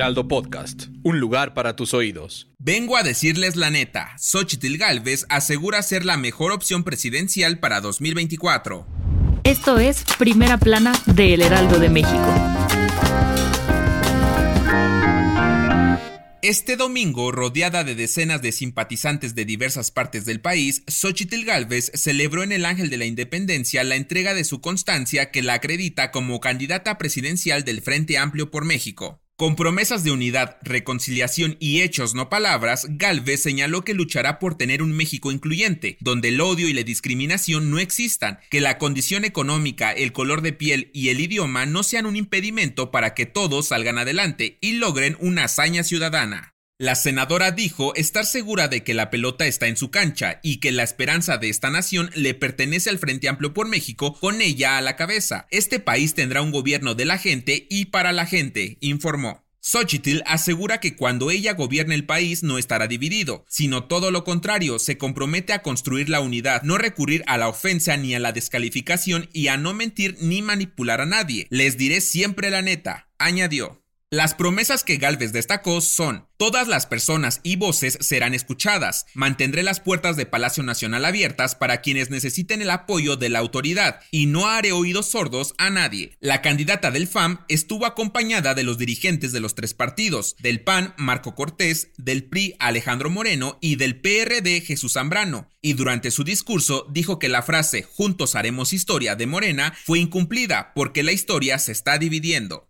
Heraldo Podcast, un lugar para tus oídos. Vengo a decirles la neta, Xochitl Galvez asegura ser la mejor opción presidencial para 2024. Esto es Primera Plana de El Heraldo de México. Este domingo, rodeada de decenas de simpatizantes de diversas partes del país, Xochitl Galvez celebró en el Ángel de la Independencia la entrega de su constancia que la acredita como candidata presidencial del Frente Amplio por México. Con promesas de unidad, reconciliación y hechos no palabras, Galvez señaló que luchará por tener un México incluyente, donde el odio y la discriminación no existan, que la condición económica, el color de piel y el idioma no sean un impedimento para que todos salgan adelante y logren una hazaña ciudadana. La senadora dijo estar segura de que la pelota está en su cancha y que la esperanza de esta nación le pertenece al Frente Amplio por México con ella a la cabeza. Este país tendrá un gobierno de la gente y para la gente, informó. Xochitl asegura que cuando ella gobierne el país no estará dividido, sino todo lo contrario, se compromete a construir la unidad, no recurrir a la ofensa ni a la descalificación y a no mentir ni manipular a nadie. Les diré siempre la neta, añadió. Las promesas que Galvez destacó son, todas las personas y voces serán escuchadas, mantendré las puertas de Palacio Nacional abiertas para quienes necesiten el apoyo de la autoridad y no haré oídos sordos a nadie. La candidata del FAM estuvo acompañada de los dirigentes de los tres partidos, del PAN Marco Cortés, del PRI Alejandro Moreno y del PRD Jesús Zambrano, y durante su discurso dijo que la frase Juntos haremos historia de Morena fue incumplida porque la historia se está dividiendo.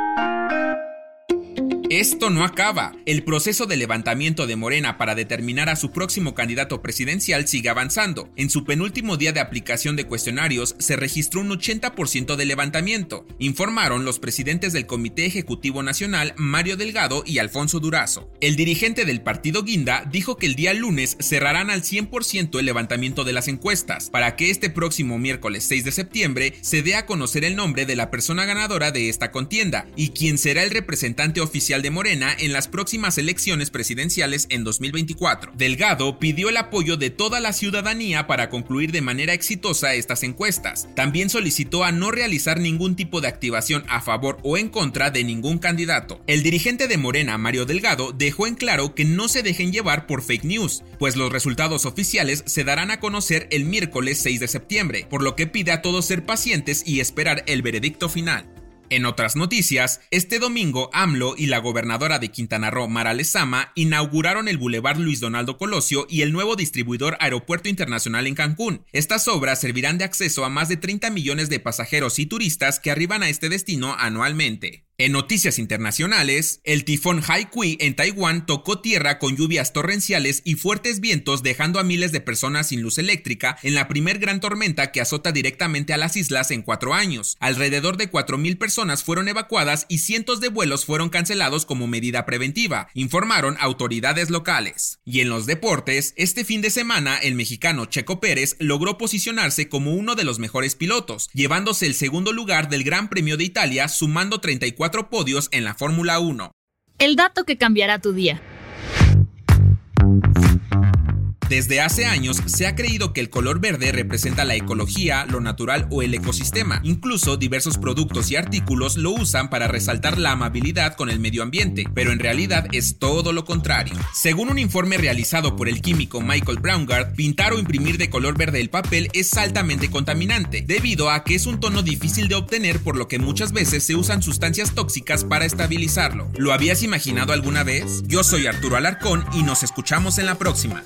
Esto no acaba. El proceso de levantamiento de Morena para determinar a su próximo candidato presidencial sigue avanzando. En su penúltimo día de aplicación de cuestionarios se registró un 80% de levantamiento, informaron los presidentes del Comité Ejecutivo Nacional Mario Delgado y Alfonso Durazo. El dirigente del partido Guinda dijo que el día lunes cerrarán al 100% el levantamiento de las encuestas, para que este próximo miércoles 6 de septiembre se dé a conocer el nombre de la persona ganadora de esta contienda y quien será el representante oficial de Morena en las próximas elecciones presidenciales en 2024. Delgado pidió el apoyo de toda la ciudadanía para concluir de manera exitosa estas encuestas. También solicitó a no realizar ningún tipo de activación a favor o en contra de ningún candidato. El dirigente de Morena, Mario Delgado, dejó en claro que no se dejen llevar por fake news, pues los resultados oficiales se darán a conocer el miércoles 6 de septiembre, por lo que pide a todos ser pacientes y esperar el veredicto final. En otras noticias, este domingo AMLO y la gobernadora de Quintana Roo, Mara Lezama, inauguraron el Boulevard Luis Donaldo Colosio y el nuevo distribuidor Aeropuerto Internacional en Cancún. Estas obras servirán de acceso a más de 30 millones de pasajeros y turistas que arriban a este destino anualmente. En noticias internacionales, el tifón Haikui en Taiwán tocó tierra con lluvias torrenciales y fuertes vientos dejando a miles de personas sin luz eléctrica en la primer gran tormenta que azota directamente a las islas en cuatro años. Alrededor de 4.000 personas fueron evacuadas y cientos de vuelos fueron cancelados como medida preventiva, informaron autoridades locales. Y en los deportes, este fin de semana el mexicano Checo Pérez logró posicionarse como uno de los mejores pilotos, llevándose el segundo lugar del Gran Premio de Italia sumando 34 podios en la Fórmula 1. El dato que cambiará tu día. Desde hace años se ha creído que el color verde representa la ecología, lo natural o el ecosistema. Incluso diversos productos y artículos lo usan para resaltar la amabilidad con el medio ambiente, pero en realidad es todo lo contrario. Según un informe realizado por el químico Michael Braungart, pintar o imprimir de color verde el papel es altamente contaminante, debido a que es un tono difícil de obtener por lo que muchas veces se usan sustancias tóxicas para estabilizarlo. ¿Lo habías imaginado alguna vez? Yo soy Arturo Alarcón y nos escuchamos en la próxima.